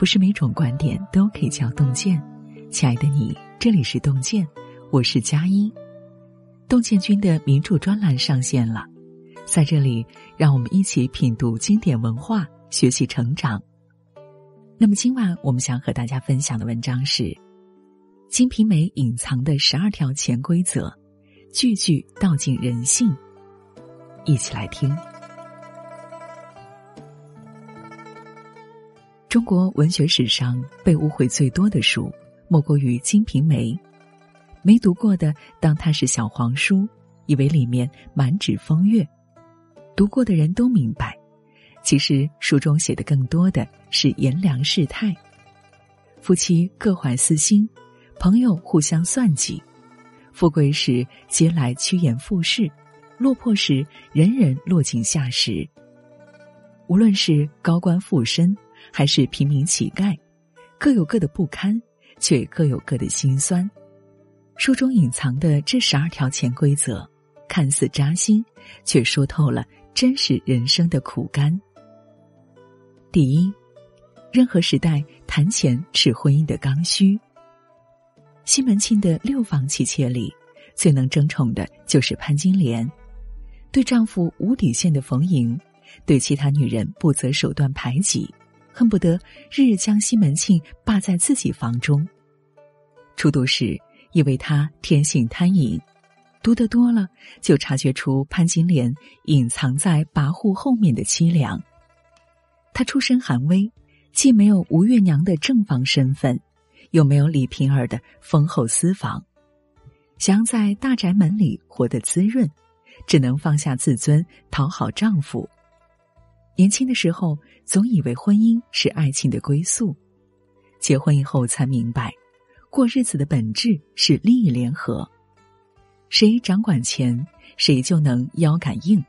不是每种观点都可以叫洞见。亲爱的你，这里是洞见，我是佳音。洞见君的名著专栏上线了，在这里，让我们一起品读经典文化，学习成长。那么今晚我们想和大家分享的文章是《金瓶梅》隐藏的十二条潜规则，句句道尽人性。一起来听。中国文学史上被误会最多的书，莫过于《金瓶梅》。没读过的当它是小黄书，以为里面满纸风月；读过的人都明白，其实书中写的更多的是炎凉世态。夫妻各怀私心，朋友互相算计，富贵时皆来趋炎附势，落魄时人人落井下石。无论是高官富身。还是平民乞丐，各有各的不堪，却各有各的心酸。书中隐藏的这十二条潜规则，看似扎心，却说透了真实人生的苦干。第一，任何时代谈钱是婚姻的刚需。西门庆的六房妻妾里，最能争宠的就是潘金莲。对丈夫无底线的逢迎，对其他女人不择手段排挤。恨不得日日将西门庆霸在自己房中。初读时以为他天性贪淫，读得多了就察觉出潘金莲隐藏在跋扈后面的凄凉。她出身寒微，既没有吴月娘的正房身份，又没有李瓶儿的丰厚私房，想要在大宅门里活得滋润，只能放下自尊讨好丈夫。年轻的时候，总以为婚姻是爱情的归宿，结婚以后才明白，过日子的本质是利益联合。谁掌管钱，谁就能腰杆硬；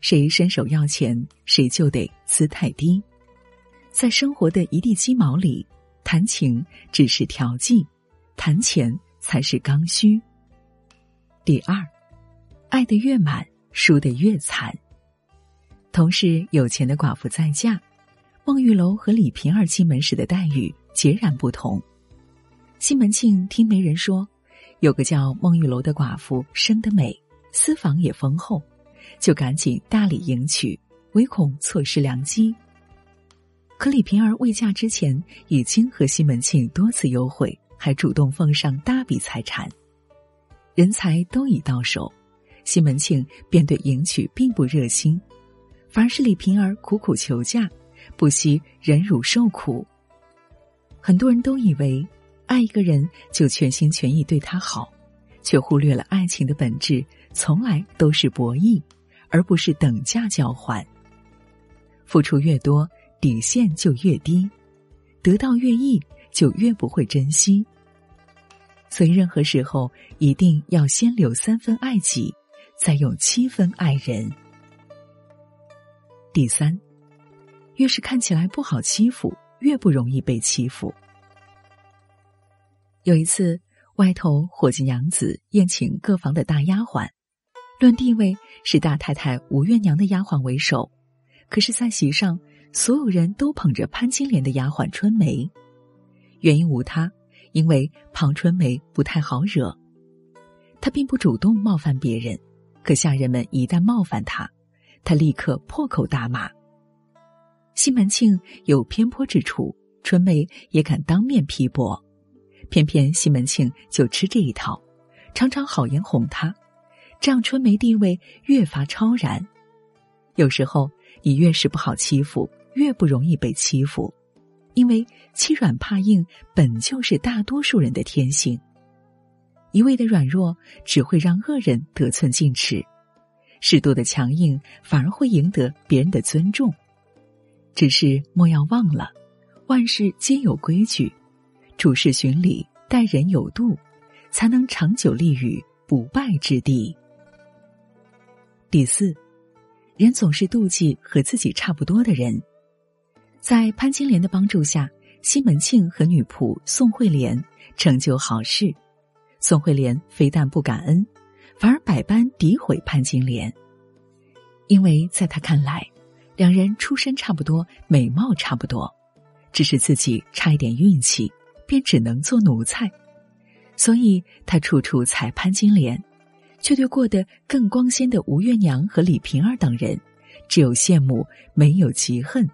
谁伸手要钱，谁就得姿态低。在生活的一地鸡毛里，谈情只是调剂，谈钱才是刚需。第二，爱得越满，输得越惨。同是有钱的寡妇再嫁，孟玉楼和李瓶儿进门时的待遇截然不同。西门庆听媒人说，有个叫孟玉楼的寡妇生得美，私房也丰厚，就赶紧大礼迎娶，唯恐错失良机。可李瓶儿未嫁之前，已经和西门庆多次幽会，还主动奉上大笔财产，人才都已到手，西门庆便对迎娶并不热心。反而是李瓶儿苦苦求嫁，不惜忍辱受苦。很多人都以为爱一个人就全心全意对他好，却忽略了爱情的本质从来都是博弈，而不是等价交换。付出越多，底线就越低；得到越易，就越不会珍惜。所以，任何时候一定要先留三分爱己，再用七分爱人。第三，越是看起来不好欺负，越不容易被欺负。有一次，外头伙计娘子宴请各房的大丫鬟，论地位是大太太吴月娘的丫鬟为首，可是，在席上所有人都捧着潘金莲的丫鬟春梅，原因无他，因为庞春梅不太好惹，她并不主动冒犯别人，可下人们一旦冒犯她。他立刻破口大骂。西门庆有偏颇之处，春梅也敢当面批驳，偏偏西门庆就吃这一套，常常好言哄她，这样春梅地位越发超然。有时候你越是不好欺负，越不容易被欺负，因为欺软怕硬本就是大多数人的天性，一味的软弱只会让恶人得寸进尺。适度的强硬反而会赢得别人的尊重，只是莫要忘了，万事皆有规矩，处事循礼，待人有度，才能长久立于不败之地。第四，人总是妒忌和自己差不多的人。在潘金莲的帮助下，西门庆和女仆宋惠莲成就好事，宋惠莲非但不感恩。反而百般诋毁潘金莲，因为在他看来，两人出身差不多，美貌差不多，只是自己差一点运气，便只能做奴才，所以他处处踩潘金莲，却对过得更光鲜的吴月娘和李瓶儿等人，只有羡慕，没有嫉恨。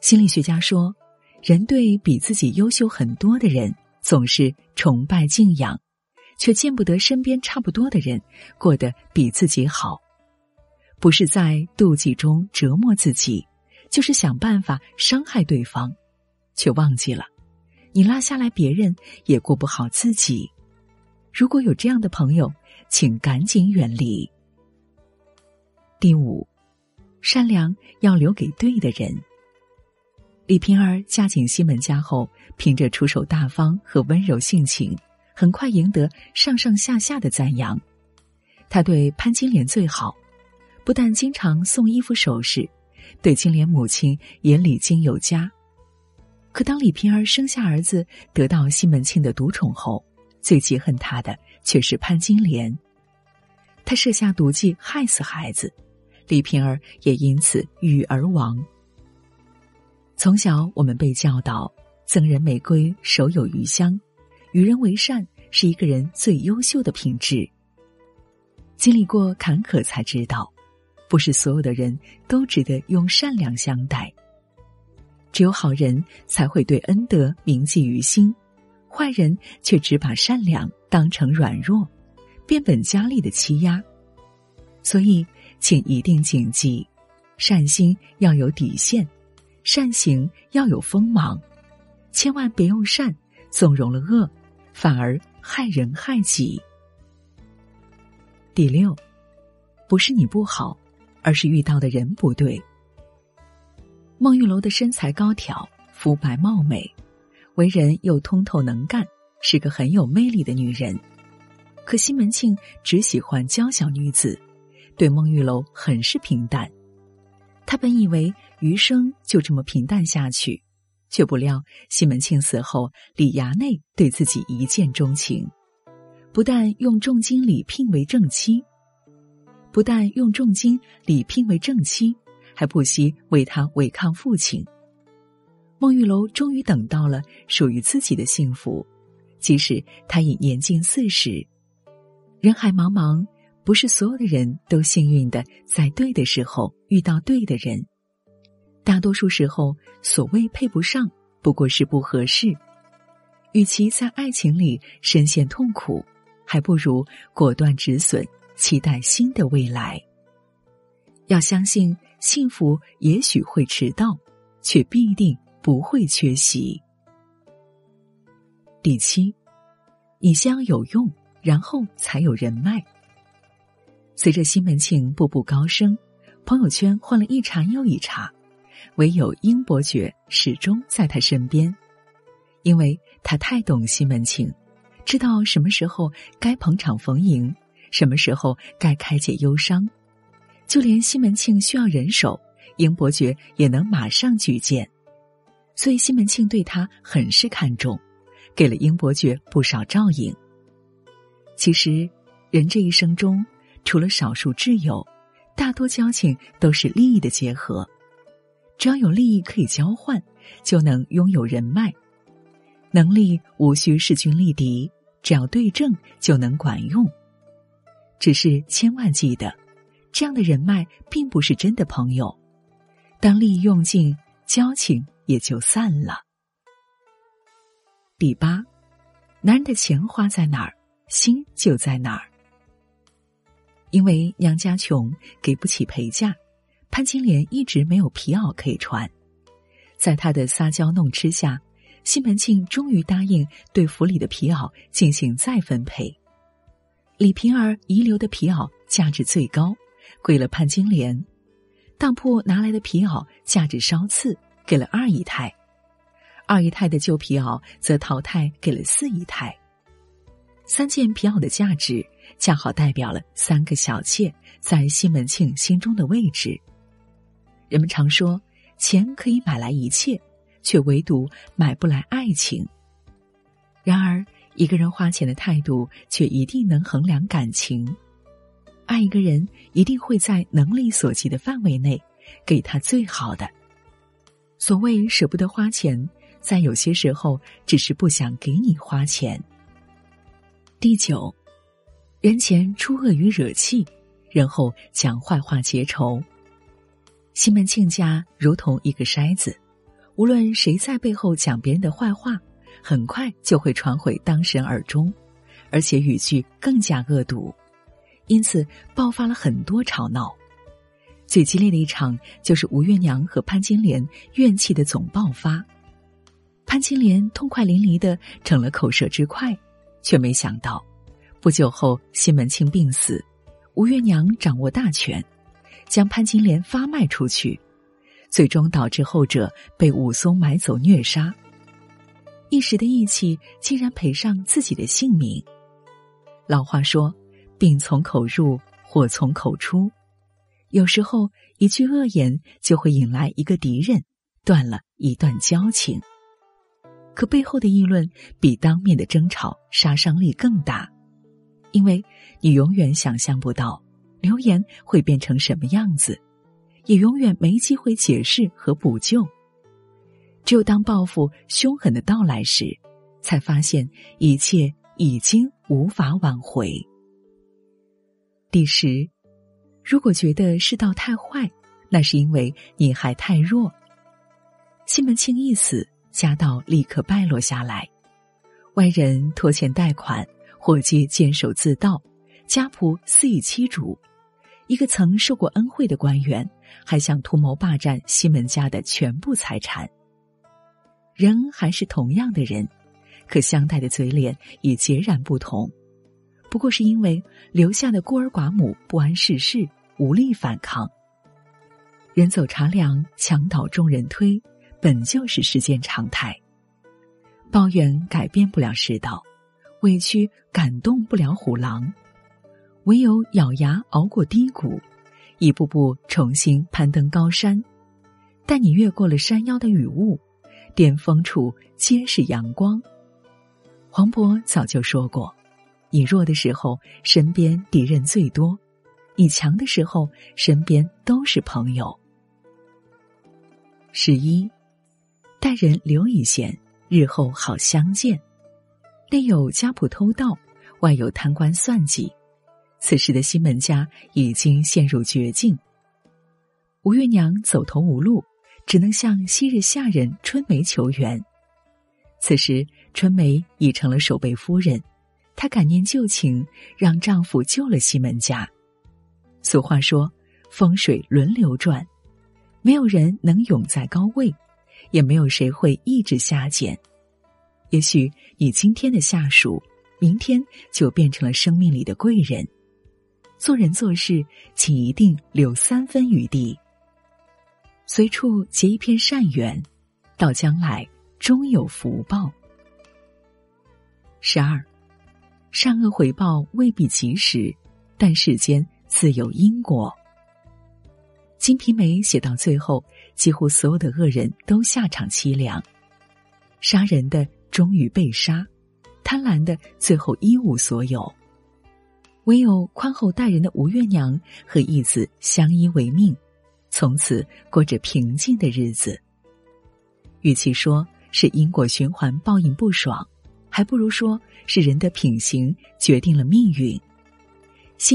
心理学家说，人对比自己优秀很多的人总是崇拜敬仰，却见不得身边差不多的人过得比自己好，不是在妒忌中折磨自己。就是想办法伤害对方，却忘记了，你拉下来别人也过不好自己。如果有这样的朋友，请赶紧远离。第五，善良要留给对的人。李瓶儿嫁进西门家后，凭着出手大方和温柔性情，很快赢得上上下下的赞扬。他对潘金莲最好，不但经常送衣服首饰。对金莲母亲也礼敬有加，可当李瓶儿生下儿子，得到西门庆的独宠后，最记恨他的却是潘金莲。他设下毒计害死孩子，李瓶儿也因此郁而亡。从小我们被教导，赠人玫瑰，手有余香，与人为善是一个人最优秀的品质。经历过坎坷，才知道。不是所有的人都值得用善良相待，只有好人才会对恩德铭记于心，坏人却只把善良当成软弱，变本加厉的欺压。所以，请一定谨记：善心要有底线，善行要有锋芒，千万别用善纵容了恶，反而害人害己。第六，不是你不好。而是遇到的人不对。孟玉楼的身材高挑、肤白貌美，为人又通透能干，是个很有魅力的女人。可西门庆只喜欢娇小女子，对孟玉楼很是平淡。他本以为余生就这么平淡下去，却不料西门庆死后，李衙内对自己一见钟情，不但用重金礼聘为正妻。不但用重金礼聘为正妻，还不惜为他违抗父亲。孟玉楼终于等到了属于自己的幸福，即使他已年近四十。人海茫茫，不是所有的人都幸运的在对的时候遇到对的人。大多数时候，所谓配不上，不过是不合适。与其在爱情里深陷痛苦，还不如果断止损。期待新的未来。要相信幸福也许会迟到，却必定不会缺席。第七，你先要有用，然后才有人脉。随着西门庆步步高升，朋友圈换了一茬又一茬，唯有英伯爵始终在他身边，因为他太懂西门庆，知道什么时候该捧场逢迎。什么时候该开解忧伤？就连西门庆需要人手，英伯爵也能马上举荐，所以西门庆对他很是看重，给了英伯爵不少照应。其实，人这一生中，除了少数挚友，大多交情都是利益的结合。只要有利益可以交换，就能拥有人脉。能力无需势均力敌，只要对症就能管用。只是千万记得，这样的人脉并不是真的朋友。当利益用尽，交情也就散了。第八，男人的钱花在哪儿，心就在哪儿。因为娘家穷，给不起陪嫁，潘金莲一直没有皮袄可以穿。在他的撒娇弄吃下，西门庆终于答应对府里的皮袄进行再分配。李瓶儿遗留的皮袄价值最高，归了潘金莲；当铺拿来的皮袄价值稍次，给了二姨太；二姨太的旧皮袄则淘汰给了四姨太。三件皮袄的价值，恰好代表了三个小妾在西门庆心中的位置。人们常说，钱可以买来一切，却唯独买不来爱情。然而。一个人花钱的态度，却一定能衡量感情。爱一个人，一定会在能力所及的范围内，给他最好的。所谓舍不得花钱，在有些时候只是不想给你花钱。第九，人前出恶语惹气，人后讲坏话结仇。西门庆家如同一个筛子，无论谁在背后讲别人的坏话，很快就会传回当事人耳中，而且语句更加恶毒，因此爆发了很多吵闹。最激烈的一场就是吴月娘和潘金莲怨气的总爆发。潘金莲痛快淋漓的成了口舌之快，却没想到，不久后西门庆病死，吴月娘掌握大权。将潘金莲发卖出去，最终导致后者被武松买走虐杀。一时的义气，竟然赔上自己的性命。老话说：“病从口入，祸从口出。”有时候，一句恶言就会引来一个敌人，断了一段交情。可背后的议论比当面的争吵杀伤力更大，因为你永远想象不到。留言会变成什么样子，也永远没机会解释和补救。只有当报复凶狠的到来时，才发现一切已经无法挽回。第十，如果觉得世道太坏，那是因为你还太弱。西门庆一死，家道立刻败落下来，外人拖欠贷款，伙计监守自盗，家仆肆意欺主。一个曾受过恩惠的官员，还想图谋霸占西门家的全部财产。人还是同样的人，可相待的嘴脸已截然不同。不过是因为留下的孤儿寡母不谙世事，无力反抗。人走茶凉，墙倒众人推，本就是世间常态。抱怨改变不了世道，委屈感动不了虎狼。唯有咬牙熬过低谷，一步步重新攀登高山。待你越过了山腰的雨雾，巅峰处皆是阳光。黄渤早就说过：“你弱的时候，身边敌人最多；你强的时候，身边都是朋友。”十一，待人留一线，日后好相见。内有家仆偷盗，外有贪官算计。此时的西门家已经陷入绝境。吴月娘走投无路，只能向昔日下人春梅求援。此时春梅已成了守备夫人，她感念旧情，让丈夫救了西门家。俗话说：“风水轮流转，没有人能永在高位，也没有谁会一直下贱。也许你今天的下属，明天就变成了生命里的贵人。”做人做事，请一定留三分余地。随处结一片善缘，到将来终有福报。十二，善恶回报未必及时，但世间自有因果。《金瓶梅》写到最后，几乎所有的恶人都下场凄凉，杀人的终于被杀，贪婪的最后一无所有。唯有宽厚待人的吴月娘和义子相依为命，从此过着平静的日子。与其说是因果循环报应不爽，还不如说是人的品行决定了命运。心。